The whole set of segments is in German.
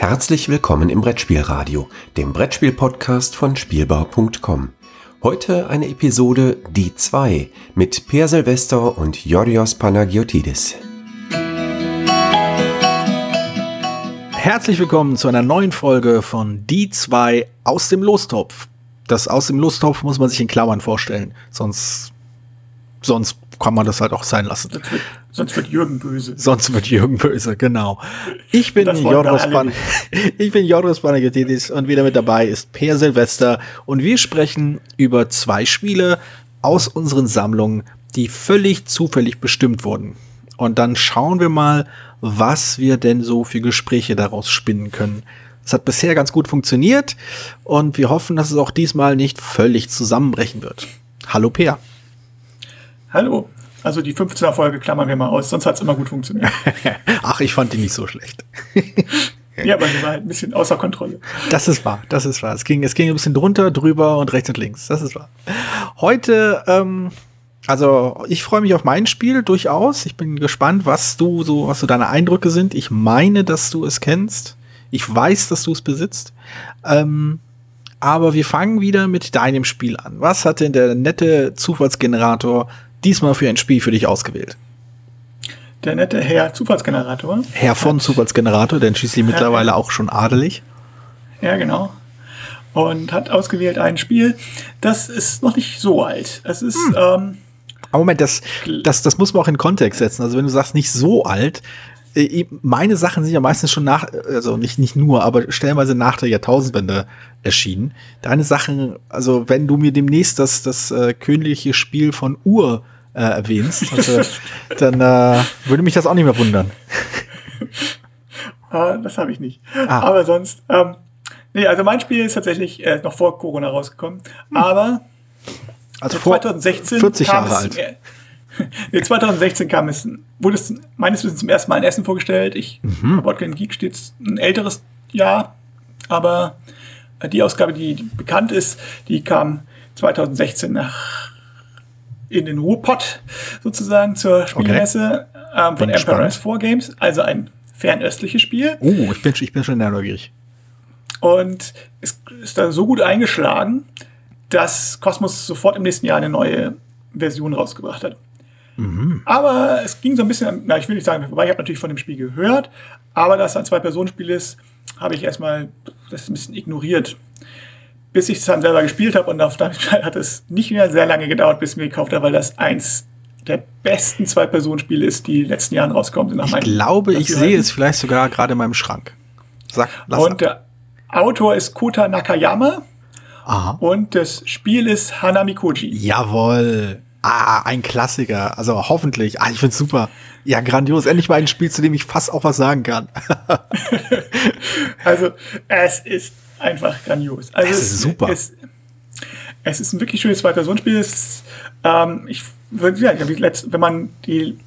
Herzlich willkommen im Brettspielradio, dem Brettspiel-Podcast von Spielbau.com. Heute eine Episode Die 2 mit Per Silvester und Yorios Panagiotidis. Herzlich willkommen zu einer neuen Folge von Die 2 aus dem Lostopf. Das aus dem Lostopf muss man sich in Klammern vorstellen, sonst, sonst kann man das halt auch sein lassen. Sonst wird, Jürgen böse. Sonst wird Jürgen böse, genau. Ich bin Joris Pan ich bin Joris Panagiotis und wieder mit dabei ist Per Silvester und wir sprechen über zwei Spiele aus unseren Sammlungen, die völlig zufällig bestimmt wurden. Und dann schauen wir mal, was wir denn so für Gespräche daraus spinnen können. Es hat bisher ganz gut funktioniert und wir hoffen, dass es auch diesmal nicht völlig zusammenbrechen wird. Hallo Peer. Hallo. Also die 15er Folge klammern wir mal aus, sonst hat es immer gut funktioniert. Ach, ich fand die nicht so schlecht. ja, aber die war halt ein bisschen außer Kontrolle. Das ist wahr, das ist wahr. Es ging, es ging ein bisschen drunter, drüber und rechts und links. Das ist wahr. Heute, ähm, also ich freue mich auf mein Spiel durchaus. Ich bin gespannt, was du so, was so deine Eindrücke sind. Ich meine, dass du es kennst. Ich weiß, dass du es besitzt. Ähm, aber wir fangen wieder mit deinem Spiel an. Was hat denn der nette Zufallsgenerator diesmal für ein Spiel für dich ausgewählt? Der nette Herr Zufallsgenerator. Herr von Zufallsgenerator, denn schließlich mittlerweile auch schon adelig. Ja, genau. Und hat ausgewählt ein Spiel, das ist noch nicht so alt. Es ist. Hm. Ähm, aber Moment, das, das, das muss man auch in Kontext setzen. Also wenn du sagst, nicht so alt, meine Sachen sind ja meistens schon nach, also nicht, nicht nur, aber stellenweise nach der Jahrtausendwende erschienen. Deine Sachen, also wenn du mir demnächst das, das äh, königliche Spiel von Ur äh, erwähnst, also, dann äh, würde mich das auch nicht mehr wundern. Ah, das habe ich nicht. Ah. Aber sonst, ähm, nee, also mein Spiel ist tatsächlich äh, noch vor Corona rausgekommen. Hm. Aber also vor 2016 40 Jahre alt. nee, 2016 kam es, wurde es meines Wissens zum ersten Mal in Essen vorgestellt. Ich, mhm. Board Geek steht ein älteres Jahr, aber die Ausgabe, die, die bekannt ist, die kam 2016 nach in den Ruhrpott sozusagen zur Spielmesse okay. ähm, von Emperor's 4 Games, also ein fernöstliches Spiel. Oh, ich bin, ich bin schon neugierig. Und es ist da so gut eingeschlagen, dass Cosmos sofort im nächsten Jahr eine neue Version rausgebracht hat. Mhm. Aber es ging so ein bisschen, na, ich will nicht sagen, wobei ich habe natürlich von dem Spiel gehört, aber dass es ein Zwei-Personen-Spiel ist, habe ich erstmal das ein bisschen ignoriert. Bis ich es dann selber gespielt habe und auf damit hat es nicht mehr sehr lange gedauert, bis ich mir gekauft habe, weil das eins der besten Zwei-Personen-Spiele ist, die in den letzten Jahren rauskommen. Nach ich glaube, ich sehe es vielleicht sogar gerade in meinem Schrank. Sag, und ab. der Autor ist Kota Nakayama. Aha. Und das Spiel ist Hanami Koji. Jawohl. Ah, ein Klassiker. Also hoffentlich. Ah, ich find's super. Ja, grandios. Endlich mal ein Spiel, zu dem ich fast auch was sagen kann. also, es ist einfach grandios. Also, es ist super. Es, es ist ein wirklich schönes Zwei-Personen-Spiel. Ähm, ich würde ja, wenn man die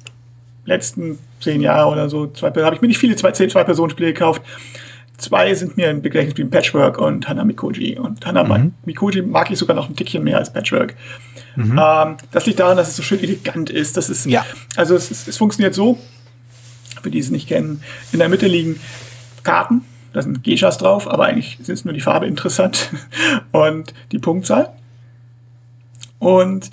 letzten zehn Jahre oder so, habe ich mir nicht viele zwei, zehn Zwei-Personen-Spiele gekauft. Zwei sind mir im Gedächtnis geblieben, Patchwork und Hana Mikoji. Und Hana mhm. Mikoji mag ich sogar noch ein Tickchen mehr als Patchwork. Mhm. Ähm, das liegt daran, dass es so schön elegant ist. Das ist ja. Also es, ist, es funktioniert so, für die es nicht kennen, in der Mitte liegen Karten, da sind Geishas drauf, aber eigentlich ist nur die Farbe interessant und die Punktzahl. Und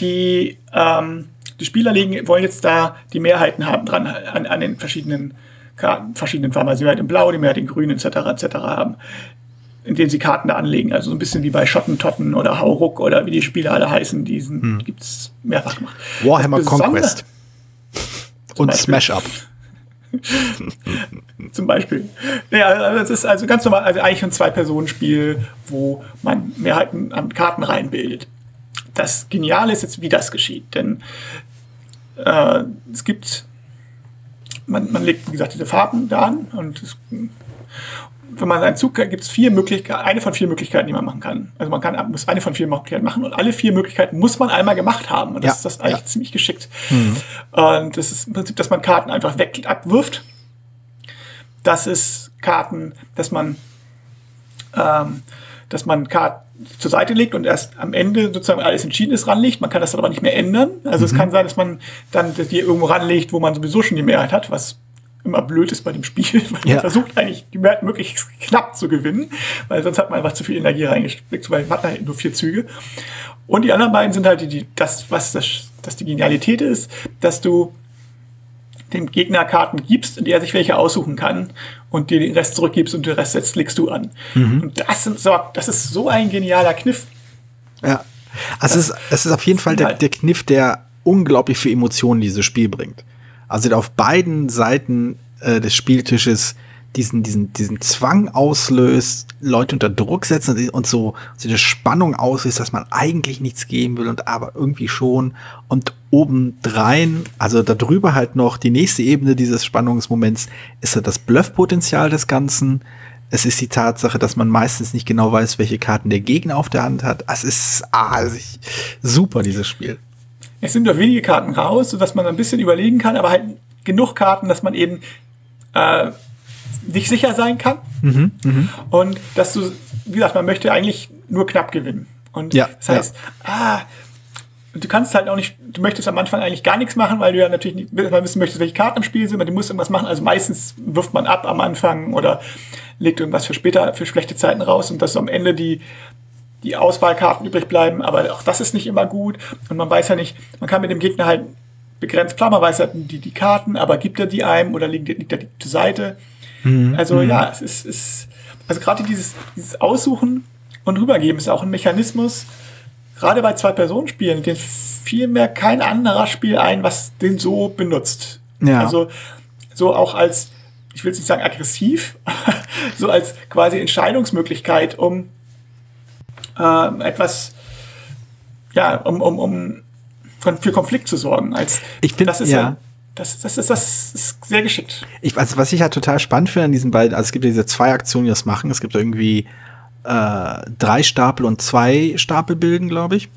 die, ähm, die Spieler legen, wollen jetzt da die Mehrheiten haben dran an, an den verschiedenen Karten, verschiedenen Farben. Also die Mehrheit in Blau, die Mehrheit in Grün etc. etc. haben in denen sie Karten da anlegen. Also so ein bisschen wie bei Schottentotten oder Hauruck oder wie die Spiele alle heißen. Diesen hm. gibt es mehrfach gemacht. Warhammer Conquest. Und Smash Up. Zum Beispiel. Ja, also das ist also ganz normal, also eigentlich ein Zwei-Personen-Spiel, wo man Mehrheiten an Karten reinbildet. Das Geniale ist jetzt, wie das geschieht. Denn äh, es gibt, man, man legt, wie gesagt, diese Farben da an und es, wenn man einen Zug gibt es vier Möglichkeiten, eine von vier Möglichkeiten, die man machen kann. Also man kann, muss eine von vier Möglichkeiten machen und alle vier Möglichkeiten muss man einmal gemacht haben. Und das ja, ist das eigentlich ja. ziemlich geschickt. Mhm. Und das ist im Prinzip, dass man Karten einfach weg abwirft. Das ist Karten, dass man, ähm, dass man Karten zur Seite legt und erst am Ende sozusagen alles entschieden ist, ranlegt. Man kann das aber nicht mehr ändern. Also mhm. es kann sein, dass man dann die irgendwo ranlegt, wo man sowieso schon die Mehrheit hat, was immer blöd ist bei dem Spiel, weil ja. man versucht eigentlich die Mehrheit möglichst knapp zu gewinnen, weil sonst hat man einfach zu viel Energie reingesteckt, weil man hat halt nur vier Züge. Und die anderen beiden sind halt die, die das, was das, das die Genialität ist, dass du dem Gegner Karten gibst, in der er sich welche aussuchen kann und dir den Rest zurückgibst und den Rest jetzt legst du an. Mhm. Und das, sind so, das ist so ein genialer Kniff. Ja. Also es ist, es ist auf jeden Fall der, halt der Kniff, der unglaublich viel Emotionen dieses Spiel bringt. Also auf beiden Seiten äh, des Spieltisches diesen, diesen, diesen Zwang auslöst, Leute unter Druck setzen und so, so eine Spannung auslöst, dass man eigentlich nichts geben will und aber irgendwie schon. Und obendrein, also darüber halt noch die nächste Ebene dieses Spannungsmoments, ist halt das Bluffpotenzial des Ganzen. Es ist die Tatsache, dass man meistens nicht genau weiß, welche Karten der Gegner auf der Hand hat. Es ist ah, super, dieses Spiel. Es sind doch wenige Karten raus, sodass man ein bisschen überlegen kann, aber halt genug Karten, dass man eben äh, nicht sicher sein kann. Mhm, mh. Und dass du, wie gesagt, man möchte eigentlich nur knapp gewinnen. Und ja, das heißt, ja. ah, du kannst halt auch nicht, du möchtest am Anfang eigentlich gar nichts machen, weil du ja natürlich nicht mal wissen möchtest, welche Karten im Spiel sind, aber du musst irgendwas machen. Also meistens wirft man ab am Anfang oder legt irgendwas für später, für schlechte Zeiten raus und dass am Ende die, die Auswahlkarten übrig bleiben, aber auch das ist nicht immer gut. Und man weiß ja nicht, man kann mit dem Gegner halt begrenzt, klar, man weiß halt die, die Karten, aber gibt er die einem oder liegt, liegt er die zur Seite? Mhm. Also mhm. ja, es ist, ist also gerade dieses, dieses Aussuchen und Rübergeben ist auch ein Mechanismus, gerade bei Zwei-Personen-Spielen, den fiel mir kein anderer Spiel ein, was den so benutzt. Ja. Also so auch als, ich will es nicht sagen aggressiv, so als quasi Entscheidungsmöglichkeit, um äh, etwas, ja, um, um, um für Konflikt zu sorgen. Als, ich finde, das ist ja. Das, das, ist, das ist sehr geschickt. Ich, also was ich halt total spannend finde an diesen beiden, also es gibt ja diese zwei Aktionen, die das machen. Es gibt irgendwie äh, drei Stapel und zwei Stapel bilden, glaube ich.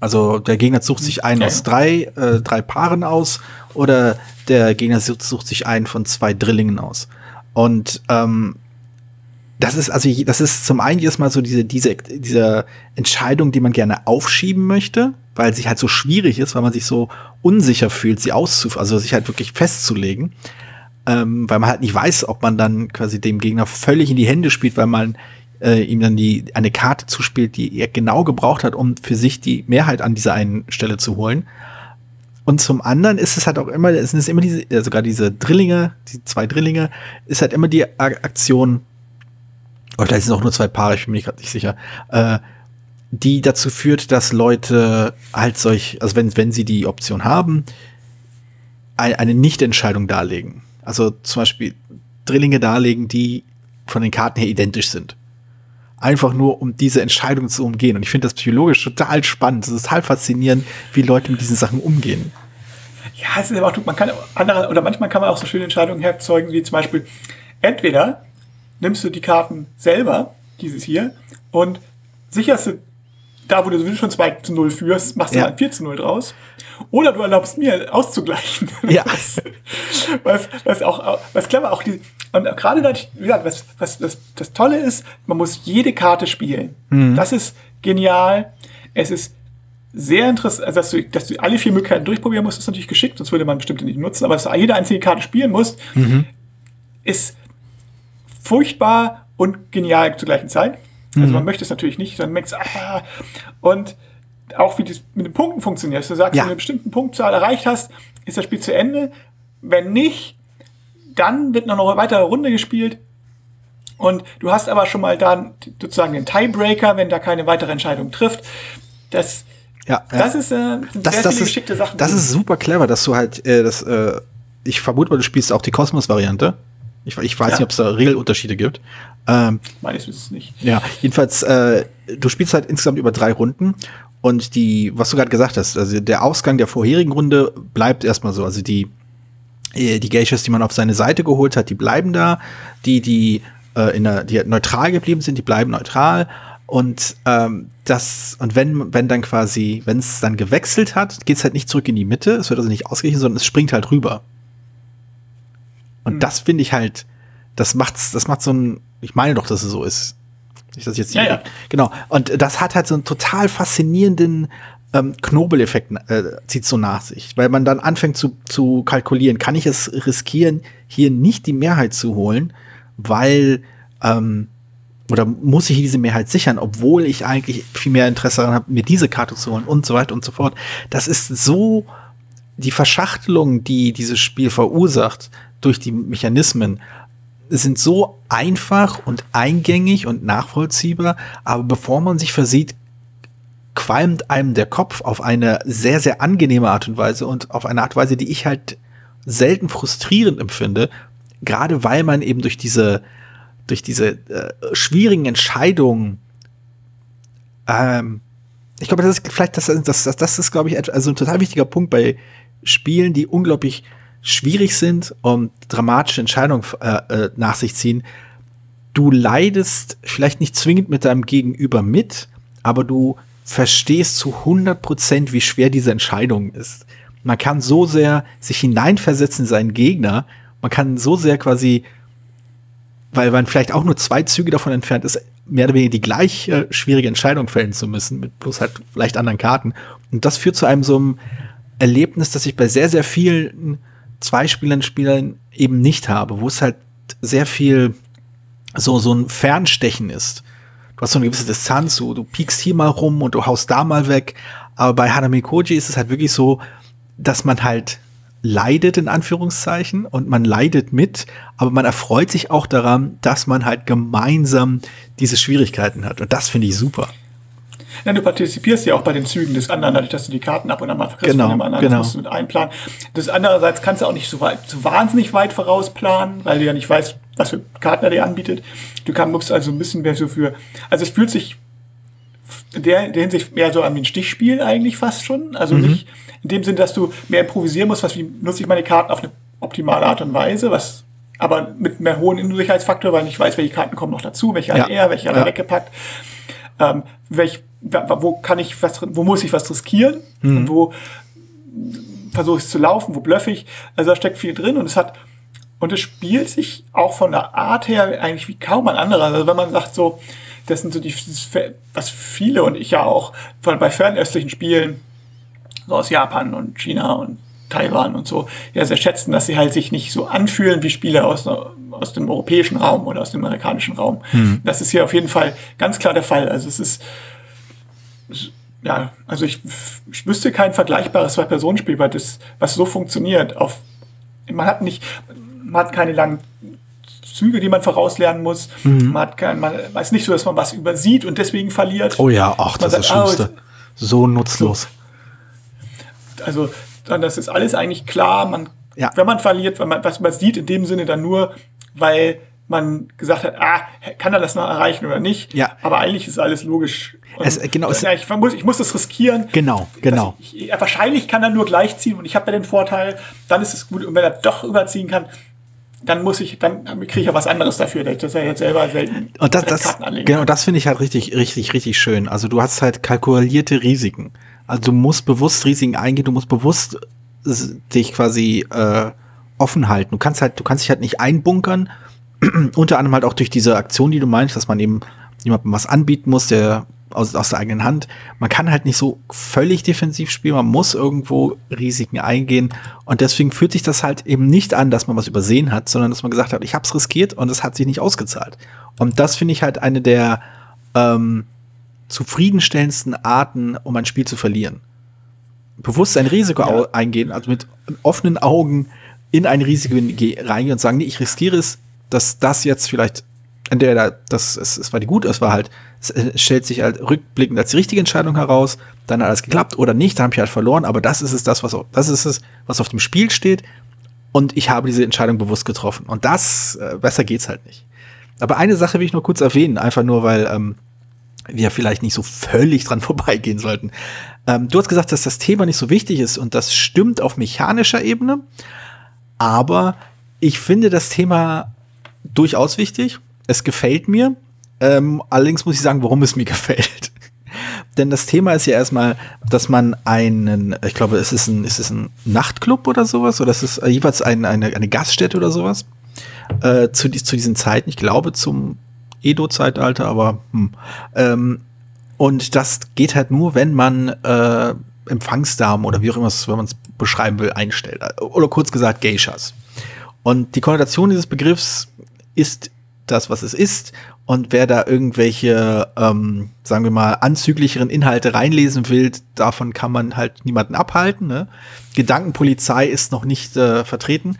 Also der Gegner sucht sich einen okay. aus drei, äh, drei Paaren aus oder der Gegner sucht, sucht, sich einen von zwei Drillingen aus. Und ähm, das ist also das ist zum einen jedes Mal so diese diese diese Entscheidung, die man gerne aufschieben möchte, weil sie halt so schwierig ist, weil man sich so unsicher fühlt, sie auszuf also sich halt wirklich festzulegen, ähm, weil man halt nicht weiß, ob man dann quasi dem Gegner völlig in die Hände spielt, weil man äh, ihm dann die eine Karte zuspielt, die er genau gebraucht hat, um für sich die Mehrheit an dieser einen Stelle zu holen. Und zum anderen ist es halt auch immer, es sind immer diese, sogar diese Drillinge, die zwei Drillinge, ist halt immer die Aktion, oder vielleicht sind es auch nur zwei Paare, ich bin mir gerade nicht sicher, äh, die dazu führt, dass Leute halt solch, also wenn, wenn sie die Option haben, eine, eine Nichtentscheidung darlegen. Also zum Beispiel Drillinge darlegen, die von den Karten her identisch sind. Einfach nur, um diese Entscheidung zu umgehen. Und ich finde das psychologisch total spannend. Es ist total faszinierend, wie Leute mit diesen Sachen umgehen. Ja, es ist aber auch, man kann andere, oder manchmal kann man auch so schöne Entscheidungen herzeugen, wie zum Beispiel, entweder nimmst du die Karten selber, dieses hier, und sicherst du da, wo du sowieso schon 2 zu 0 führst, machst du ja. ein 4 zu 0 draus. Oder du erlaubst mir auszugleichen. Ja. was, was, auch, was clever auch die, und gerade was, was, was das Tolle ist, man muss jede Karte spielen. Mhm. Das ist genial. Es ist sehr interessant, also dass du, dass du alle vier Möglichkeiten durchprobieren musst, ist natürlich geschickt, sonst würde man bestimmte nicht nutzen, aber dass du jede einzige Karte spielen musst, mhm. ist furchtbar und genial zur gleichen Zeit. Also mhm. man möchte es natürlich nicht, dann merkt ah, und auch wie das mit den Punkten funktioniert. Du sagst, ja. wenn du eine bestimmte Punktzahl erreicht hast, ist das Spiel zu Ende. Wenn nicht, dann wird noch eine weitere Runde gespielt. Und du hast aber schon mal dann sozusagen den Tiebreaker, wenn da keine weitere Entscheidung trifft. Das, ja, ja. das ist äh, das, sehr das ist, geschickte Sachen. Das ist super clever, dass du halt äh, das, äh, ich vermute mal, du spielst auch die Kosmos-Variante. Ich, ich weiß ja. nicht, ob es da Regelunterschiede gibt. Ähm, Meines Wissens nicht. Ja, jedenfalls, äh, du spielst halt insgesamt über drei Runden und die, was du gerade gesagt hast, also der Ausgang der vorherigen Runde bleibt erstmal so. Also die, äh, die Geishas, die man auf seine Seite geholt hat, die bleiben da. Die, die äh, in der, die neutral geblieben sind, die bleiben neutral. Und ähm, das, und wenn, wenn dann quasi, wenn es dann gewechselt hat, geht es halt nicht zurück in die Mitte, es wird also nicht ausgeglichen, sondern es springt halt rüber. Und mhm. das finde ich halt, das macht's, das macht so ein, ich meine doch, dass es so ist. Ich jetzt ja, ja. Genau. Und das hat halt so einen total faszinierenden ähm, Knobeleffekt äh, zieht so nach sich, weil man dann anfängt zu, zu kalkulieren, kann ich es riskieren, hier nicht die Mehrheit zu holen, weil ähm, oder muss ich diese Mehrheit sichern, obwohl ich eigentlich viel mehr Interesse daran habe, mir diese Karte zu holen und so weiter und so fort. Das ist so die Verschachtelung, die dieses Spiel verursacht durch die Mechanismen, sind so einfach und eingängig und nachvollziehbar, aber bevor man sich versieht, qualmt einem der Kopf auf eine sehr, sehr angenehme Art und Weise und auf eine Art und Weise, die ich halt selten frustrierend empfinde, gerade weil man eben durch diese, durch diese äh, schwierigen Entscheidungen, ähm, ich glaube, das ist vielleicht, das, das, das, das ist, glaube ich, also ein total wichtiger Punkt bei Spielen, die unglaublich schwierig sind und dramatische Entscheidungen äh, äh, nach sich ziehen. Du leidest vielleicht nicht zwingend mit deinem Gegenüber mit, aber du verstehst zu 100 Prozent, wie schwer diese Entscheidung ist. Man kann so sehr sich hineinversetzen in seinen Gegner. Man kann so sehr quasi, weil man vielleicht auch nur zwei Züge davon entfernt ist, mehr oder weniger die gleich äh, schwierige Entscheidung fällen zu müssen, mit bloß halt vielleicht anderen Karten. Und das führt zu einem so einem Erlebnis, das ich bei sehr, sehr vielen Zweispielern Spielern eben nicht habe, wo es halt sehr viel so, so ein Fernstechen ist. Du hast so eine gewisse Distanz, so, du piekst hier mal rum und du haust da mal weg. Aber bei Hanami Koji ist es halt wirklich so, dass man halt leidet in Anführungszeichen und man leidet mit, aber man erfreut sich auch daran, dass man halt gemeinsam diese Schwierigkeiten hat. Und das finde ich super. Ja, du partizipierst ja auch bei den Zügen des anderen, dadurch, dass du die Karten ab und an mal verkriegst genau, von dem anderen. Genau. Das musst du mit einplanen. Das andererseits kannst du auch nicht so weit, so wahnsinnig weit vorausplanen, weil du ja nicht weißt, was für Karten er dir anbietet. Du kannst, also ein bisschen mehr so für, also es fühlt sich in der, in der Hinsicht mehr so an wie ein Stichspiel eigentlich fast schon. Also mhm. nicht in dem Sinn, dass du mehr improvisieren musst, was wie nutze ich meine Karten auf eine optimale Art und Weise, was aber mit mehr hohen Unsicherheitsfaktor, weil ich weiß, welche Karten kommen noch dazu, welche ja. hat er, welche hat er weggepackt. Ähm, welch, wo kann ich was, wo muss ich was riskieren und wo versuche ich es zu laufen, wo blöffe ich. Also da steckt viel drin und es hat und es spielt sich auch von der Art her eigentlich wie kaum ein anderer. Also wenn man sagt so, das sind so die, was viele und ich ja auch von, bei fernöstlichen Spielen so aus Japan und China und Taiwan und so ja sehr schätzen, dass sie halt sich nicht so anfühlen wie Spiele aus, aus dem europäischen Raum oder aus dem amerikanischen Raum. Hm. Das ist hier auf jeden Fall ganz klar der Fall. Also es ist ja, also ich, ich wüsste kein vergleichbares Zwei-Personen-Spiel, weil das, was so funktioniert, auf, man hat nicht, man hat keine langen Züge, die man vorauslernen muss. Mhm. Man hat kein, man weiß nicht so, dass man was übersieht und deswegen verliert. Oh ja, ach, das ist das Schlimmste. Oh, so nutzlos. So. Also, dann, das ist alles eigentlich klar. Man, ja. wenn man verliert, wenn man was übersieht, in dem Sinne dann nur, weil man gesagt hat, ah, kann er das noch erreichen oder nicht? Ja. Aber eigentlich ist alles logisch. Es, genau, das, ja, ich, muss, ich muss das riskieren. Genau, genau. Ich, ich, wahrscheinlich kann er nur gleichziehen und ich habe ja den Vorteil, dann ist es gut. Und wenn er doch überziehen kann, dann muss ich, dann kriege ich ja was anderes dafür, dass er jetzt selber selten und das, das, Genau, das finde ich halt richtig, richtig, richtig schön. Also du hast halt kalkulierte Risiken. Also du musst bewusst Risiken eingehen, du musst bewusst dich quasi äh, offen halten. Du kannst halt, du kannst dich halt nicht einbunkern unter anderem halt auch durch diese Aktion, die du meinst, dass man eben jemandem was anbieten muss, der aus, aus der eigenen Hand. Man kann halt nicht so völlig defensiv spielen, man muss irgendwo Risiken eingehen und deswegen fühlt sich das halt eben nicht an, dass man was übersehen hat, sondern dass man gesagt hat, ich habe es riskiert und es hat sich nicht ausgezahlt. Und das finde ich halt eine der ähm, zufriedenstellendsten Arten, um ein Spiel zu verlieren. Bewusst ein Risiko ja. eingehen, also mit offenen Augen in ein Risiko reingehen und sagen, nee, ich riskiere es, dass das jetzt vielleicht entweder das es, es war die gut, es war halt es stellt sich halt rückblickend als die richtige Entscheidung heraus, dann hat alles geklappt oder nicht, dann habe ich halt verloren, aber das ist es das was das ist es was auf dem Spiel steht und ich habe diese Entscheidung bewusst getroffen und das äh, besser geht's halt nicht. Aber eine Sache will ich nur kurz erwähnen, einfach nur weil ähm, wir vielleicht nicht so völlig dran vorbeigehen sollten. Ähm, du hast gesagt, dass das Thema nicht so wichtig ist und das stimmt auf mechanischer Ebene, aber ich finde das Thema durchaus wichtig. Es gefällt mir. Ähm, allerdings muss ich sagen, warum es mir gefällt. Denn das Thema ist ja erstmal, dass man einen, ich glaube, es ist ein, ist es ein Nachtclub oder sowas, oder es ist jeweils ein, eine, eine Gaststätte oder sowas, äh, zu, zu diesen Zeiten, ich glaube zum Edo-Zeitalter, aber hm. ähm, Und das geht halt nur, wenn man äh, Empfangsdamen oder wie auch immer, wenn man es beschreiben will, einstellt. Oder kurz gesagt Geishas. Und die Konnotation dieses Begriffs ist das, was es ist. Und wer da irgendwelche, ähm, sagen wir mal, anzüglicheren Inhalte reinlesen will, davon kann man halt niemanden abhalten. Ne? Gedankenpolizei ist noch nicht äh, vertreten.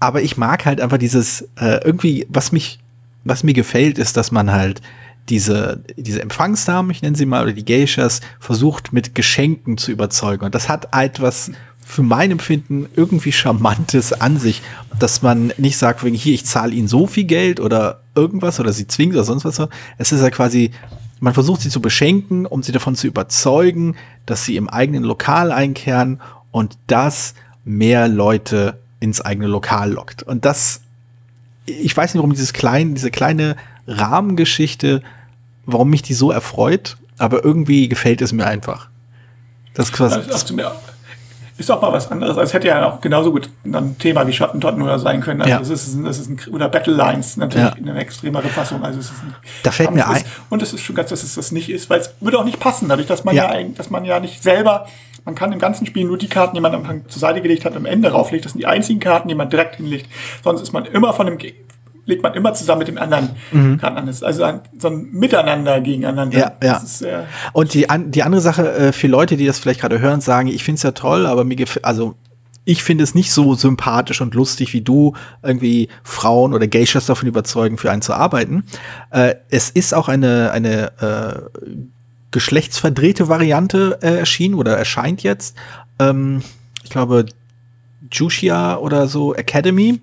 Aber ich mag halt einfach dieses, äh, irgendwie, was mich, was mir gefällt, ist, dass man halt diese, diese Empfangsdamen, ich nenne sie mal, oder die Geishas, versucht mit Geschenken zu überzeugen. Und das hat etwas für mein Empfinden irgendwie Charmantes an sich, dass man nicht sagt, wegen hier, ich zahle ihnen so viel Geld oder irgendwas oder sie zwingt oder sonst was. Es ist ja quasi, man versucht sie zu beschenken, um sie davon zu überzeugen, dass sie im eigenen Lokal einkehren und das mehr Leute ins eigene Lokal lockt. Und das, ich weiß nicht, warum dieses kleine, diese kleine Rahmengeschichte, warum mich die so erfreut, aber irgendwie gefällt es mir einfach. Das quasi. Das ist, ist auch mal was anderes. Es hätte ja auch genauso gut ein Thema wie Schattentotten oder sein können. Also ja. das ist, das ist ein, oder Battle Lines natürlich ja. in einer extremere Fassung. Also es ist ein da fällt mir ein. Und es ist schon ganz, dass es das nicht ist, weil es würde auch nicht passen, dadurch, dass man ja, ja dass man ja nicht selber man kann im ganzen Spiel nur die Karten, die man am Anfang zur Seite gelegt hat, am Ende rauflegt. Das sind die einzigen Karten, die man direkt hinlegt. Sonst ist man immer von dem legt man immer zusammen mit dem anderen mhm. Karten an. Also ein, so ein Miteinander gegeneinander. Ja, ja. Ist, äh und die, an, die andere Sache, äh, für Leute, die das vielleicht gerade hören, sagen, ich finde es ja toll, aber mir gefällt, also ich finde es nicht so sympathisch und lustig wie du, irgendwie Frauen oder Geishas davon überzeugen, für einen zu arbeiten. Äh, es ist auch eine, eine äh, geschlechtsverdrehte Variante äh, erschienen oder erscheint jetzt. Ähm, ich glaube, Jushia oder so Academy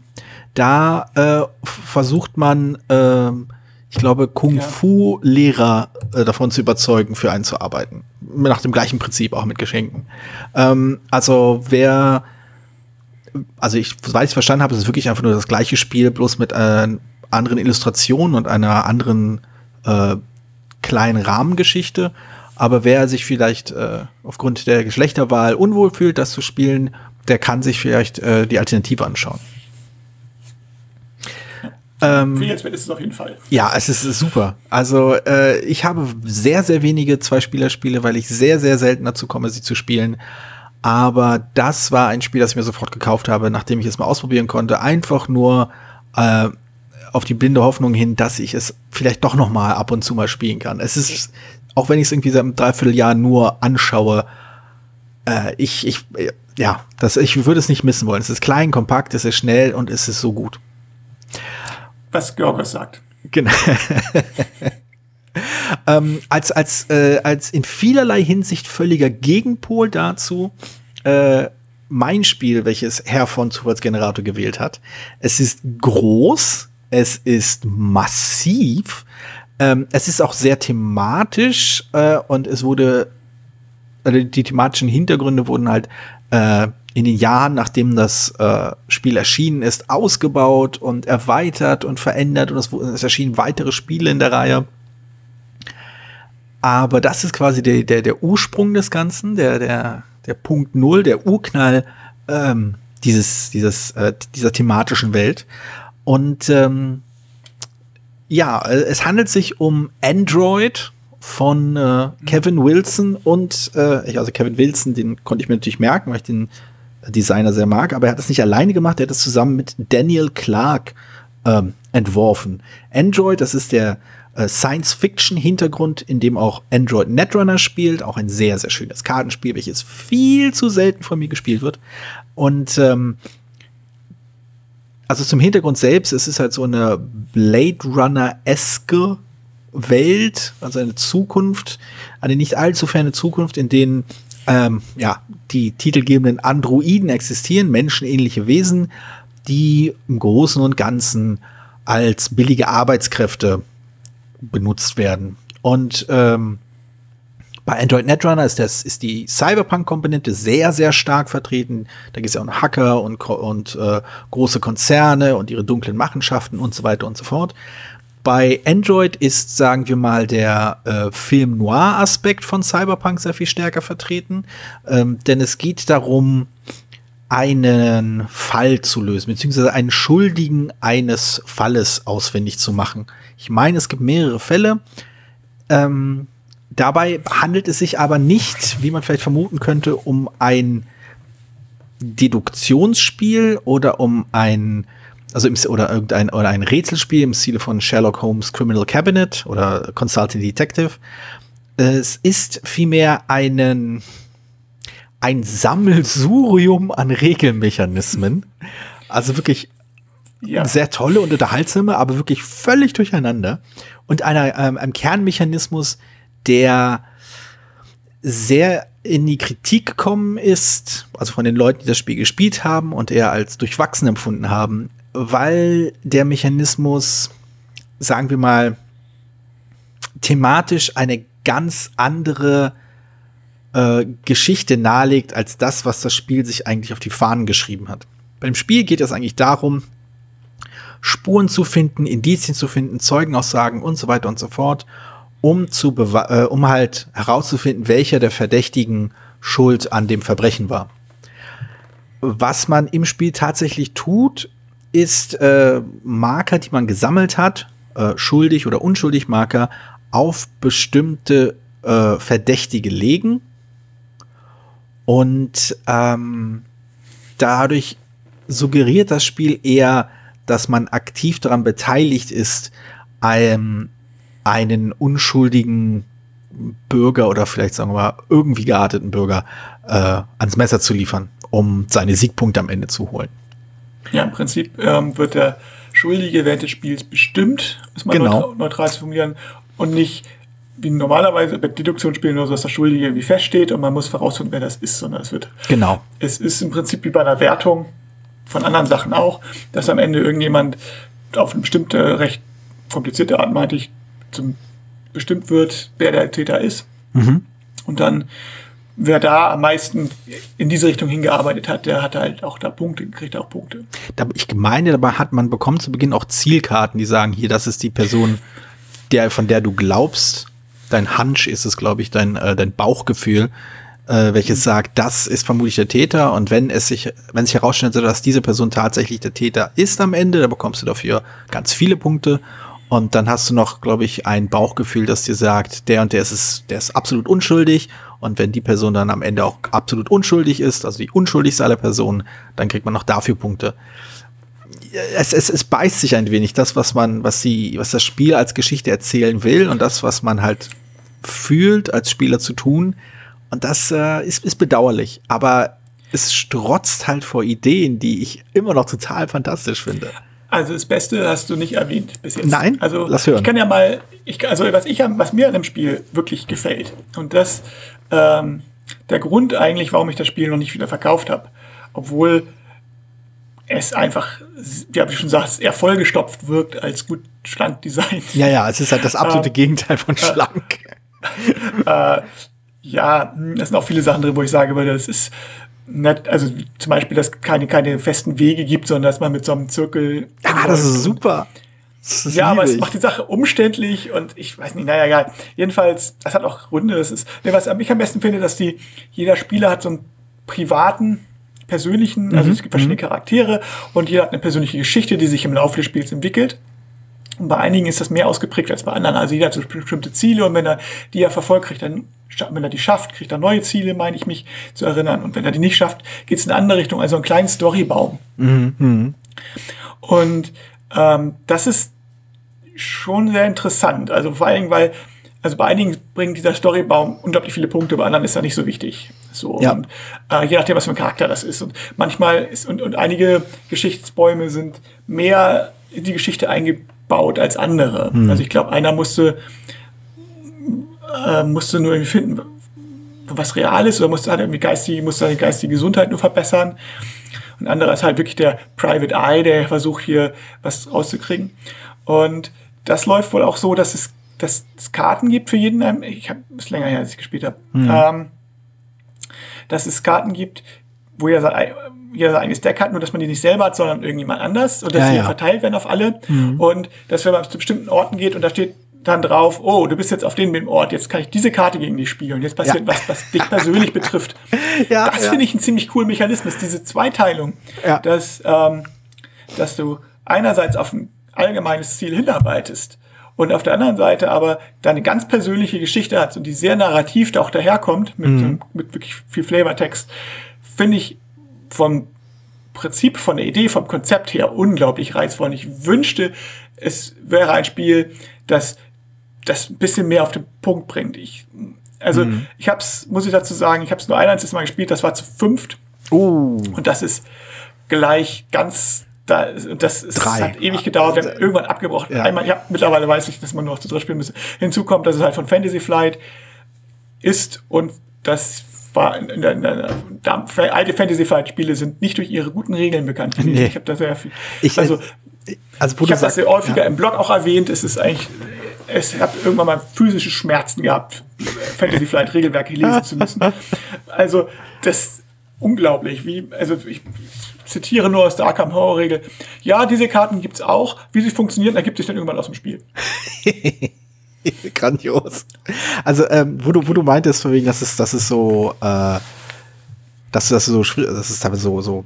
da äh, versucht man, äh, ich glaube, Kung-Fu-Lehrer äh, davon zu überzeugen, für einen zu arbeiten. Nach dem gleichen Prinzip, auch mit Geschenken. Ähm, also wer, also ich, soweit ich verstanden habe, ist es wirklich einfach nur das gleiche Spiel, bloß mit äh, anderen Illustrationen und einer anderen äh, kleinen Rahmengeschichte. Aber wer sich vielleicht äh, aufgrund der Geschlechterwahl unwohl fühlt, das zu spielen, der kann sich vielleicht äh, die Alternative anschauen. Ähm, ist es auf jeden Fall. Ja, es ist super. Also äh, ich habe sehr, sehr wenige Zwei-Spieler-Spiele, weil ich sehr, sehr selten dazu komme, sie zu spielen. Aber das war ein Spiel, das ich mir sofort gekauft habe, nachdem ich es mal ausprobieren konnte. Einfach nur äh, auf die blinde Hoffnung hin, dass ich es vielleicht doch noch mal ab und zu mal spielen kann. Es ist, auch wenn ich es irgendwie seit einem Dreivierteljahr nur anschaue, äh, ich, ich, ja, das, ich würde es nicht missen wollen. Es ist klein, kompakt, es ist schnell und es ist so gut was Georgos sagt. Genau. ähm, als, als, äh, als in vielerlei Hinsicht völliger Gegenpol dazu äh, mein Spiel, welches Herr von Zufallsgenerator gewählt hat. Es ist groß, es ist massiv, ähm, es ist auch sehr thematisch äh, und es wurde, also die thematischen Hintergründe wurden halt äh, in den Jahren, nachdem das äh, Spiel erschienen ist, ausgebaut und erweitert und verändert und es, es erschienen weitere Spiele in der Reihe. Aber das ist quasi der, der, der Ursprung des Ganzen, der, der, der Punkt Null, der Urknall ähm, dieses, dieses, äh, dieser thematischen Welt. Und ähm, ja, es handelt sich um Android, von äh, Kevin Wilson und äh, also Kevin Wilson, den konnte ich mir natürlich merken, weil ich den Designer sehr mag, aber er hat das nicht alleine gemacht, er hat das zusammen mit Daniel Clark ähm, entworfen. Android, das ist der äh, Science-Fiction-Hintergrund, in dem auch Android Netrunner spielt, auch ein sehr, sehr schönes Kartenspiel, welches viel zu selten von mir gespielt wird. Und ähm, also zum Hintergrund selbst, es ist halt so eine Blade Runner-eske Welt, also eine Zukunft, eine nicht allzu ferne Zukunft, in denen ähm, ja, die titelgebenden Androiden existieren, menschenähnliche Wesen, die im Großen und Ganzen als billige Arbeitskräfte benutzt werden. Und ähm, bei Android Netrunner ist, das, ist die Cyberpunk-Komponente sehr, sehr stark vertreten. Da geht es ja um Hacker und, und äh, große Konzerne und ihre dunklen Machenschaften und so weiter und so fort. Bei Android ist, sagen wir mal, der äh, Film-Noir-Aspekt von Cyberpunk sehr viel stärker vertreten. Ähm, denn es geht darum, einen Fall zu lösen, beziehungsweise einen Schuldigen eines Falles ausfindig zu machen. Ich meine, es gibt mehrere Fälle. Ähm, Dabei handelt es sich aber nicht, wie man vielleicht vermuten könnte, um ein Deduktionsspiel oder um ein also im, oder irgendein oder ein Rätselspiel im Stile von Sherlock Holmes Criminal Cabinet oder Consulting Detective. Es ist vielmehr einen ein Sammelsurium an Regelmechanismen. Also wirklich ja. sehr tolle und unterhaltsame, aber wirklich völlig durcheinander. Und einer, ähm, einem Kernmechanismus, der sehr in die Kritik gekommen ist, also von den Leuten, die das Spiel gespielt haben und eher als durchwachsen empfunden haben, weil der Mechanismus, sagen wir mal, thematisch eine ganz andere äh, Geschichte nahelegt als das, was das Spiel sich eigentlich auf die Fahnen geschrieben hat. Beim Spiel geht es eigentlich darum, Spuren zu finden, Indizien zu finden, Zeugenaussagen und so weiter und so fort, um zu äh, um halt herauszufinden, welcher der Verdächtigen schuld an dem Verbrechen war. Was man im Spiel tatsächlich tut, ist äh, Marker, die man gesammelt hat, äh, schuldig oder unschuldig Marker, auf bestimmte äh, Verdächtige legen und ähm, dadurch suggeriert das Spiel eher, dass man aktiv daran beteiligt ist, einem, einen unschuldigen Bürger oder vielleicht sagen wir mal irgendwie gearteten Bürger äh, ans Messer zu liefern, um seine Siegpunkte am Ende zu holen. Ja, im Prinzip ähm, wird der Schuldige während des Spiels bestimmt, ist mal genau. neutral zu formulieren, und nicht wie normalerweise bei Deduktionsspielen nur so, dass der Schuldige irgendwie feststeht und man muss herausfinden, wer das ist, sondern es wird. Genau. Es ist im Prinzip wie bei einer Wertung von anderen Sachen auch, dass am Ende irgendjemand auf eine bestimmte, recht komplizierte Art, meinte ich, zum bestimmt wird, wer der Täter ist. Mhm. Und dann, wer da am meisten in diese Richtung hingearbeitet hat, der hat halt auch da Punkte, kriegt auch Punkte. Ich meine, dabei hat man bekommt zu Beginn auch Zielkarten, die sagen, hier, das ist die Person, der, von der du glaubst, dein Hunch ist es, glaube ich, dein, äh, dein Bauchgefühl, äh, welches sagt, das ist vermutlich der Täter. Und wenn es sich, wenn sich herausstellt, dass diese Person tatsächlich der Täter ist am Ende, dann bekommst du dafür ganz viele Punkte. Und dann hast du noch, glaube ich, ein Bauchgefühl, das dir sagt, der und der ist, der ist absolut unschuldig. Und wenn die Person dann am Ende auch absolut unschuldig ist, also die unschuldigste aller Personen, dann kriegt man noch dafür Punkte. Es, es, es beißt sich ein wenig das, was man, was sie, was das Spiel als Geschichte erzählen will und das, was man halt fühlt, als Spieler zu tun. Und das äh, ist, ist bedauerlich. Aber es strotzt halt vor Ideen, die ich immer noch total fantastisch finde. Also das Beste hast du nicht erwähnt bis jetzt. Nein, also lass hören. Ich kann ja mal, ich, also was ich, was mir an dem Spiel wirklich gefällt und das ähm, der Grund eigentlich, warum ich das Spiel noch nicht wieder verkauft habe, obwohl es einfach, wie ich schon gesagt, eher vollgestopft wirkt als gut schlank designt. Ja, ja, es ist halt das absolute ähm, Gegenteil von äh, schlank. äh, ja, es sind auch viele Sachen drin, wo ich sage würde, das ist nett, also zum Beispiel, dass es keine, keine festen Wege gibt, sondern dass man mit so einem Zirkel. Ja, das ist super. Das ja, aber es macht die Sache umständlich und ich weiß nicht, naja, egal. Jedenfalls, das hat auch Gründe. Das ist, ne, was ich am besten finde, dass die, jeder Spieler hat so einen privaten, persönlichen, also mhm. es gibt verschiedene mhm. Charaktere und jeder hat eine persönliche Geschichte, die sich im Laufe des Spiels entwickelt. Und bei einigen ist das mehr ausgeprägt als bei anderen. Also jeder hat so bestimmte Ziele und wenn er die er verfolgt, kriegt er, wenn er die schafft, kriegt er neue Ziele, meine ich mich zu erinnern. Und wenn er die nicht schafft, geht es in eine andere Richtung, also einen kleinen Storybaum. Mhm. mhm. Und ähm, das ist schon sehr interessant. Also vor allen Dingen, weil, also bei einigen bringt dieser Storybaum unglaublich viele Punkte, bei anderen ist er nicht so wichtig. So, ja. und äh, je nachdem, was für ein Charakter das ist. Und manchmal ist, und, und einige Geschichtsbäume sind mehr in die Geschichte eingebaut baut als andere. Mhm. Also ich glaube, einer musste, äh, musste nur irgendwie finden, was real ist, oder musste halt irgendwie geistige, musste seine geistige Gesundheit nur verbessern. Und anderer ist halt wirklich der Private Eye, der versucht hier was rauszukriegen. Und das läuft wohl auch so, dass es, dass es Karten gibt für jeden. Ich habe es länger her, als ich gespielt habe. Mhm. Ähm, dass es Karten gibt, wo ihr jeder sein eigenes Deck hat, nur dass man die nicht selber hat, sondern irgendjemand anders und dass ja, sie ja. verteilt werden auf alle. Mhm. Und dass wenn man zu bestimmten Orten geht und da steht dann drauf, oh, du bist jetzt auf dem, dem Ort, jetzt kann ich diese Karte gegen dich spielen. Jetzt passiert ja. was, was dich persönlich betrifft. Ja, das finde ich einen ziemlich coolen Mechanismus, diese Zweiteilung, dass, ähm, dass du einerseits auf ein allgemeines Ziel hinarbeitest und auf der anderen Seite aber deine ganz persönliche Geschichte hat und die sehr narrativ da auch daherkommt, mit, mhm. mit wirklich viel Flavortext, finde ich vom Prinzip, von der Idee, vom Konzept her unglaublich reizvoll. Und ich wünschte, es wäre ein Spiel, das das ein bisschen mehr auf den Punkt bringt. Ich, also mhm. ich habe es, muss ich dazu sagen, ich habe es nur ein einziges Mal gespielt, das war zu fünft. Uh. Und das ist gleich ganz da, das ist, hat ewig gedauert, wir haben also, irgendwann abgebrochen. Ja. Einmal, ja, mittlerweile weiß ich, dass man nur noch zu dritt spielen müsste. Hinzu kommt, dass es halt von Fantasy Flight ist und das war in in in der alte Fantasy Flight Spiele sind nicht durch ihre guten Regeln bekannt. Nee. Ich habe da sehr viel. Ich, also, also ich habe das sehr häufiger ja. im Blog auch erwähnt. Es ist eigentlich es habe irgendwann mal physische Schmerzen gehabt, Fantasy Flight Regelwerke lesen zu müssen. Also das ist unglaublich, wie also ich zitiere nur aus der Arkham Horror Regel. Ja, diese Karten gibt's auch. Wie sie funktionieren, ergibt sich dann irgendwann aus dem Spiel. Grandios. Also ähm, wo du wo du meintest, von wegen, das ist das ist so äh, dass das so das ist so so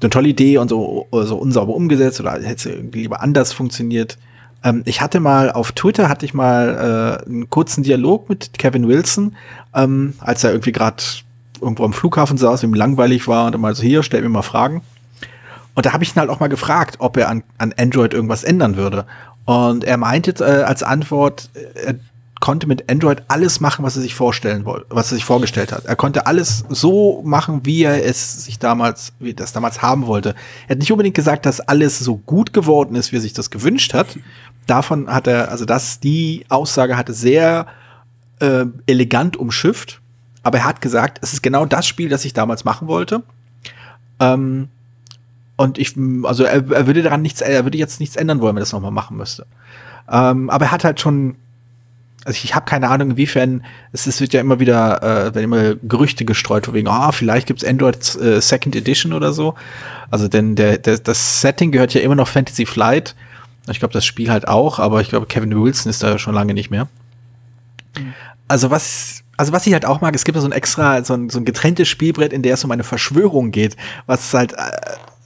eine tolle Idee und so, so unsauber umgesetzt oder hätte es irgendwie lieber anders funktioniert. Ähm, ich hatte mal auf Twitter hatte ich mal äh, einen kurzen Dialog mit Kevin Wilson, ähm, als er irgendwie gerade irgendwo am Flughafen saß, ihm langweilig war und mal so hier, stell mir mal Fragen. Und da habe ich ihn halt auch mal gefragt, ob er an, an Android irgendwas ändern würde. Und er meinte äh, als Antwort, äh, konnte mit Android alles machen, was er sich vorstellen wollte, was er sich vorgestellt hat. Er konnte alles so machen, wie er es sich damals, wie das damals haben wollte. Er hat nicht unbedingt gesagt, dass alles so gut geworden ist, wie er sich das gewünscht hat. Davon hat er, also das, die Aussage hatte sehr äh, elegant umschifft. Aber er hat gesagt, es ist genau das Spiel, das ich damals machen wollte. Ähm, und ich, also er, er würde daran nichts, er würde jetzt nichts ändern wollen, wenn er das nochmal machen müsste. Ähm, aber er hat halt schon also ich habe keine Ahnung, inwiefern, es, es wird ja immer wieder, äh, wenn immer Gerüchte gestreut, wegen, ah, oh, vielleicht gibt's Android äh, Second Edition oder so. Also denn der, der, das Setting gehört ja immer noch Fantasy Flight. Ich glaube, das Spiel halt auch, aber ich glaube, Kevin Wilson ist da schon lange nicht mehr. Mhm. Also was, also was ich halt auch mag, es gibt so ein extra, so ein, so ein getrenntes Spielbrett, in der es um eine Verschwörung geht, was halt äh,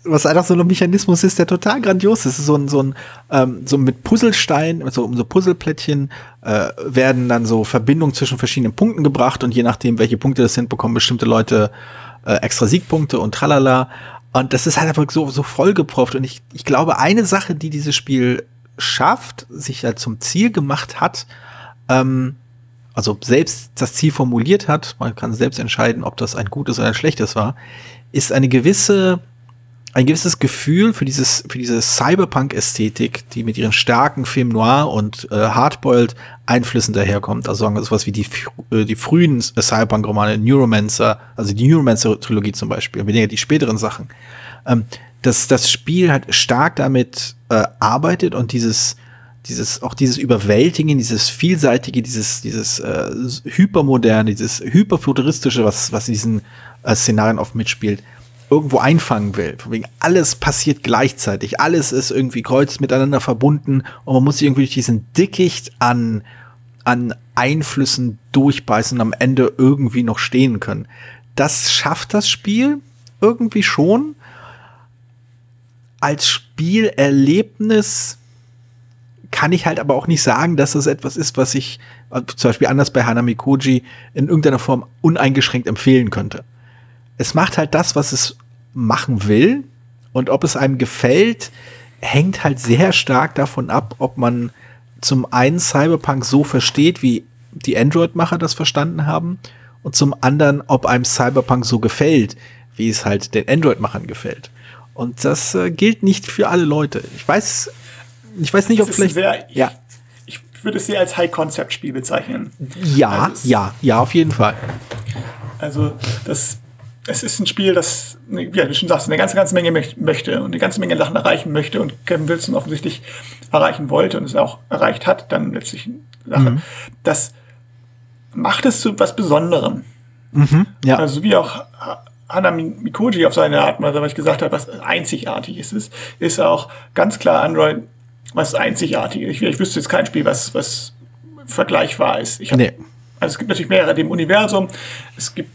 was einfach so ein Mechanismus ist, der total grandios ist. So ein, so ein, ähm, so mit Puzzlestein, so um so Puzzleplättchen äh, werden dann so Verbindungen zwischen verschiedenen Punkten gebracht und je nachdem, welche Punkte das sind, bekommen bestimmte Leute äh, extra Siegpunkte und tralala. Und das ist halt einfach so, so vollgepropft. Und ich, ich glaube, eine Sache, die dieses Spiel schafft, sich halt zum Ziel gemacht hat, ähm, also selbst das Ziel formuliert hat, man kann selbst entscheiden, ob das ein gutes oder ein schlechtes war, ist eine gewisse ein gewisses Gefühl für dieses für diese Cyberpunk-Ästhetik, die mit ihren starken Film Noir und äh, Hardboiled Einflüssen daherkommt. Also sagen wir sowas wie die äh, die frühen Cyberpunk-Romane, Neuromancer, also die Neuromancer-Trilogie zum Beispiel, weniger die späteren Sachen. Ähm, dass das Spiel halt stark damit äh, arbeitet und dieses dieses auch dieses Überwältigen, dieses vielseitige, dieses dieses äh, hypermoderne, dieses hyperfuturistische, was was in diesen äh, Szenarien oft mitspielt irgendwo einfangen will. Von wegen alles passiert gleichzeitig, alles ist irgendwie kreuz miteinander verbunden und man muss sich irgendwie durch diesen Dickicht an, an Einflüssen durchbeißen und am Ende irgendwie noch stehen können. Das schafft das Spiel irgendwie schon. Als Spielerlebnis kann ich halt aber auch nicht sagen, dass das etwas ist, was ich äh, zum Beispiel anders bei Hanami Koji in irgendeiner Form uneingeschränkt empfehlen könnte es macht halt das, was es machen will. Und ob es einem gefällt, hängt halt sehr stark davon ab, ob man zum einen Cyberpunk so versteht, wie die Android-Macher das verstanden haben, und zum anderen, ob einem Cyberpunk so gefällt, wie es halt den Android-Machern gefällt. Und das äh, gilt nicht für alle Leute. Ich weiß, ich weiß nicht, ob vielleicht. Sehr, ja. Ich, ich würde es sehr als High-Concept-Spiel bezeichnen. Ja, also ja, ja, auf jeden Fall. Also, das es ist ein Spiel, das, ja, du schon sagst, eine ganze, ganze Menge möchte und eine ganze Menge Sachen erreichen möchte und Kevin Wilson offensichtlich erreichen wollte und es auch erreicht hat, dann letztlich eine Sache. Mhm. Das macht es zu was Besonderem. Mhm, ja. Also wie auch Hana Mikoji auf seine Art, was ich gesagt habe, was einzigartig ist, ist, ist auch ganz klar Android was einzigartig ist. Ich, ich wüsste jetzt kein Spiel, was, was vergleichbar ist. Ich hab, nee. Also es gibt natürlich mehrere dem Universum. Es gibt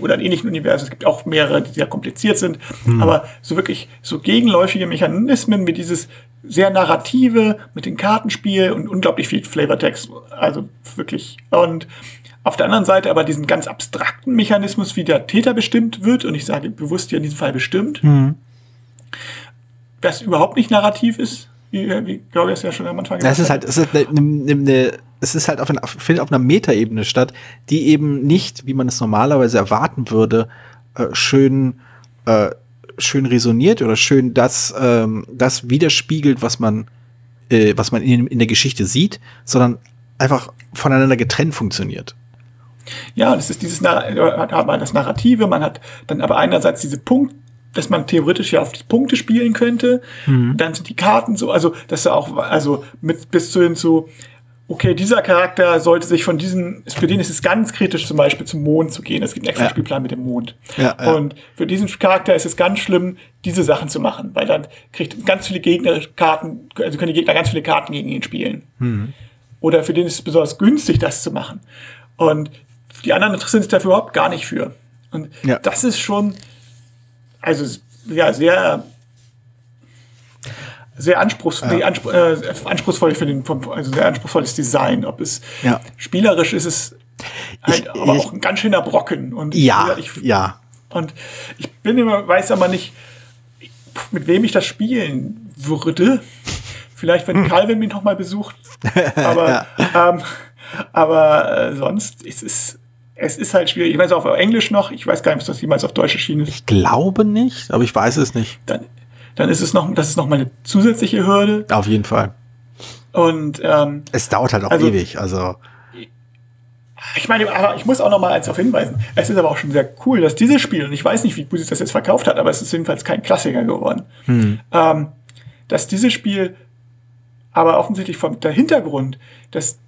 oder in ähnlichen Universen. Es gibt auch mehrere, die sehr kompliziert sind. Hm. Aber so wirklich so gegenläufige Mechanismen wie dieses sehr narrative mit dem Kartenspiel und unglaublich viel Flavortext. Also wirklich. Und auf der anderen Seite aber diesen ganz abstrakten Mechanismus, wie der Täter bestimmt wird, und ich sage bewusst hier in diesem Fall bestimmt, mhm. das überhaupt nicht narrativ ist, wie, wie Georg es ja schon am Anfang gesagt. Es ist halt, es ist eine, eine, es ist halt auf, einer, findet auf einer Metaebene statt, die eben nicht, wie man es normalerweise erwarten würde, äh, schön, äh, schön resoniert oder schön das, ähm, das widerspiegelt, was man, äh, was man in, in der Geschichte sieht, sondern einfach voneinander getrennt funktioniert. Ja, das ist dieses hat man das Narrative, man hat dann aber einerseits diese Punkt, dass man theoretisch ja auf die Punkte spielen könnte. Mhm. Dann sind die Karten so, also dass er auch, also mit bis zu hin zu, okay, dieser Charakter sollte sich von diesen, für den ist es ganz kritisch, zum Beispiel zum Mond zu gehen. Es gibt einen extra ja. Spielplan mit dem Mond. Ja, ja. Und für diesen Charakter ist es ganz schlimm, diese Sachen zu machen, weil dann kriegt ganz viele Gegner Karten, also können die Gegner ganz viele Karten gegen ihn spielen. Mhm. Oder für den ist es besonders günstig, das zu machen. Und die anderen interessieren sich dafür überhaupt gar nicht für. Und das ist schon, also ja, sehr, sehr anspruchs ja. anspr äh, anspruchsvoll für den, also sehr anspruchsvolles Design. Ob es ja. spielerisch ist, es halt ich, aber ich, auch ein ganz schöner Brocken. Und ja, ich, ja. Und ich bin immer, weiß aber nicht, mit wem ich das spielen würde. Vielleicht, wenn hm. Calvin mich noch mal besucht. Aber, ja. ähm, aber äh, sonst ist es es ist halt schwierig. Ich weiß auch auf Englisch noch. Ich weiß gar nicht, ob das jemals auf Deutsch erschienen ist. Ich glaube nicht, aber ich weiß es nicht. Dann, dann ist es noch, das ist noch mal eine zusätzliche Hürde. Auf jeden Fall. Und ähm, es dauert halt auch also, ewig. Also ich meine, aber ich muss auch noch mal eins darauf hinweisen. Es ist aber auch schon sehr cool, dass dieses Spiel, und ich weiß nicht, wie gut sich das jetzt verkauft hat, aber es ist jedenfalls kein Klassiker geworden, hm. ähm, dass dieses Spiel aber offensichtlich vom der Hintergrund, dass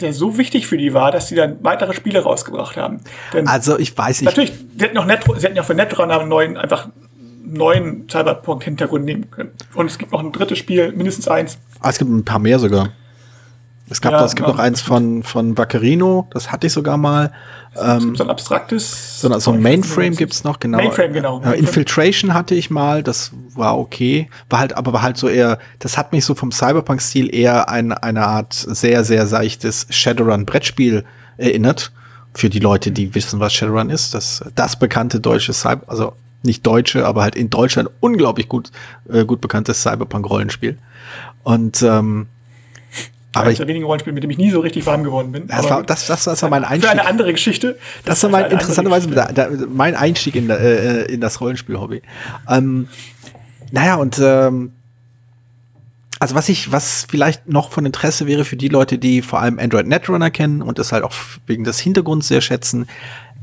der so wichtig für die war, dass sie dann weitere Spiele rausgebracht haben. Denn also ich weiß nicht. Natürlich, sie hätten, auch Netro, sie hätten ja für Netrunner einen neuen, einfach neuen Cyberpunk-Hintergrund nehmen können. Und es gibt noch ein drittes Spiel, mindestens eins. Ah, es gibt ein paar mehr sogar. Es gab ja, das, es gibt noch eins von, von Vaccarino, das hatte ich sogar mal. Ähm, so ein abstraktes. So, so ein Mainframe gibt's noch, genau. Mainframe, genau. Ja, Infiltration hatte ich mal, das war okay. War halt, aber war halt so eher, das hat mich so vom Cyberpunk-Stil eher an eine Art sehr, sehr seichtes Shadowrun-Brettspiel erinnert. Für die Leute, die wissen, was Shadowrun ist. Das, das bekannte deutsche Cyber, also nicht deutsche, aber halt in Deutschland unglaublich gut, äh, gut bekanntes Cyberpunk-Rollenspiel. Und ähm, aber ich, der wenigen Rollenspiel, mit dem ich nie so richtig warm geworden bin. Das, war, das, das, das war mein Einstieg. Für eine andere Geschichte. Das, das war mein, interessanterweise da, da, mein Einstieg in, äh, in das Rollenspiel-Hobby. Ähm, naja, und ähm, also was ich, was vielleicht noch von Interesse wäre für die Leute, die vor allem Android Netrunner kennen und das halt auch wegen des Hintergrunds sehr schätzen,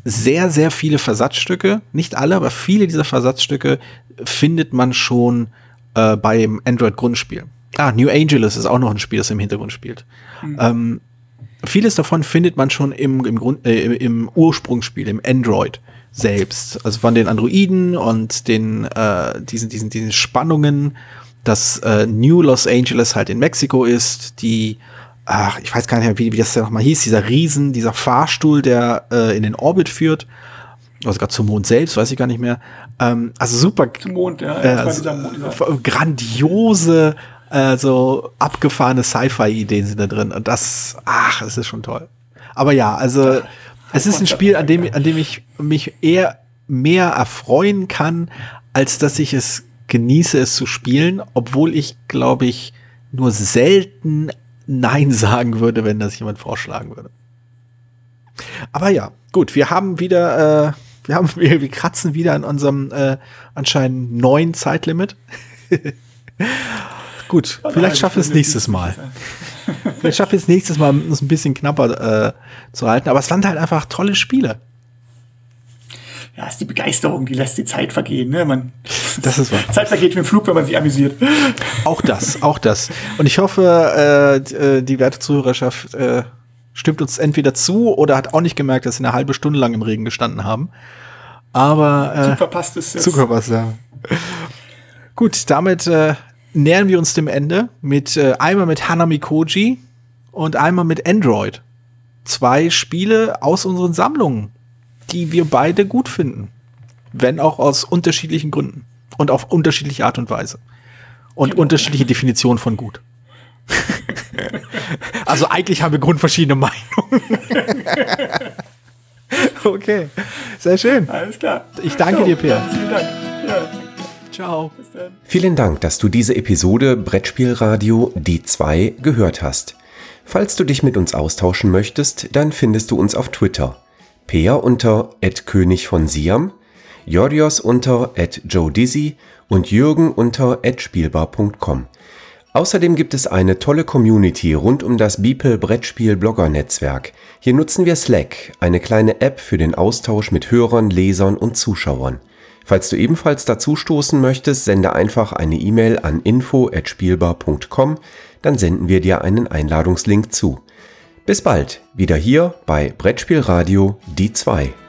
sehr, sehr viele Versatzstücke, nicht alle, aber viele dieser Versatzstücke findet man schon äh, beim Android-Grundspiel. Ah, New Angeles ist auch noch ein Spiel, das im Hintergrund spielt. Mhm. Ähm, vieles davon findet man schon im, im, Grund, äh, im Ursprungsspiel, im Android selbst. Also von den Androiden und den, äh, diesen, diesen, diesen Spannungen, dass äh, New Los Angeles halt in Mexiko ist, die, ach, ich weiß gar nicht mehr, wie, wie das ja nochmal hieß, dieser Riesen, dieser Fahrstuhl, der äh, in den Orbit führt. Oder sogar zum Mond selbst, weiß ich gar nicht mehr. Ähm, also super. Zum Mond, ja. Äh, Mond, grandiose äh, so abgefahrene Sci-Fi-Ideen sind da drin. Und das, ach, es ist schon toll. Aber ja, also es ist ein Spiel, an dem, an dem ich mich eher mehr erfreuen kann, als dass ich es genieße, es zu spielen, obwohl ich, glaube ich, nur selten Nein sagen würde, wenn das jemand vorschlagen würde. Aber ja, gut, wir haben wieder, äh, wir haben, wir, wir kratzen wieder an unserem äh, anscheinend neuen Zeitlimit. Gut, ja, vielleicht schaffen wir es nächstes Mal. vielleicht schaffen wir es nächstes Mal, uns ein bisschen knapper äh, zu halten. Aber es waren halt einfach tolle Spiele. Ja, ist die Begeisterung, die lässt die Zeit vergehen. Ne? Man, das ist wahr. Zeit vergeht wie im Flug, wenn man sich amüsiert. Auch das, auch das. Und ich hoffe, äh, äh, die werte Zuhörerschaft äh, stimmt uns entweder zu oder hat auch nicht gemerkt, dass sie eine halbe Stunde lang im Regen gestanden haben. Aber äh, Zug verpasst ist Zug verpasst, ja. Gut, damit äh, nähern wir uns dem Ende mit äh, einmal mit Hanami Koji und einmal mit Android. Zwei Spiele aus unseren Sammlungen, die wir beide gut finden. Wenn auch aus unterschiedlichen Gründen und auf unterschiedliche Art und Weise. und genau. unterschiedliche Definitionen von gut. also eigentlich haben wir grundverschiedene Meinungen. okay, sehr schön. Alles klar. Ich danke jo, dir, Peer. Vielen Dank. Ja. Ciao. Vielen Dank, dass du diese Episode Brettspielradio Die 2 gehört hast. Falls du dich mit uns austauschen möchtest, dann findest du uns auf Twitter. Peer unter König von Siam, Jorios unter Joe Dizzy und Jürgen unter spielbar.com. Außerdem gibt es eine tolle Community rund um das Beeple Brettspiel Blogger Netzwerk. Hier nutzen wir Slack, eine kleine App für den Austausch mit Hörern, Lesern und Zuschauern. Falls du ebenfalls dazu stoßen möchtest, sende einfach eine E-Mail an info@spielbar.com, dann senden wir dir einen Einladungslink zu. Bis bald, wieder hier bei Brettspielradio die 2.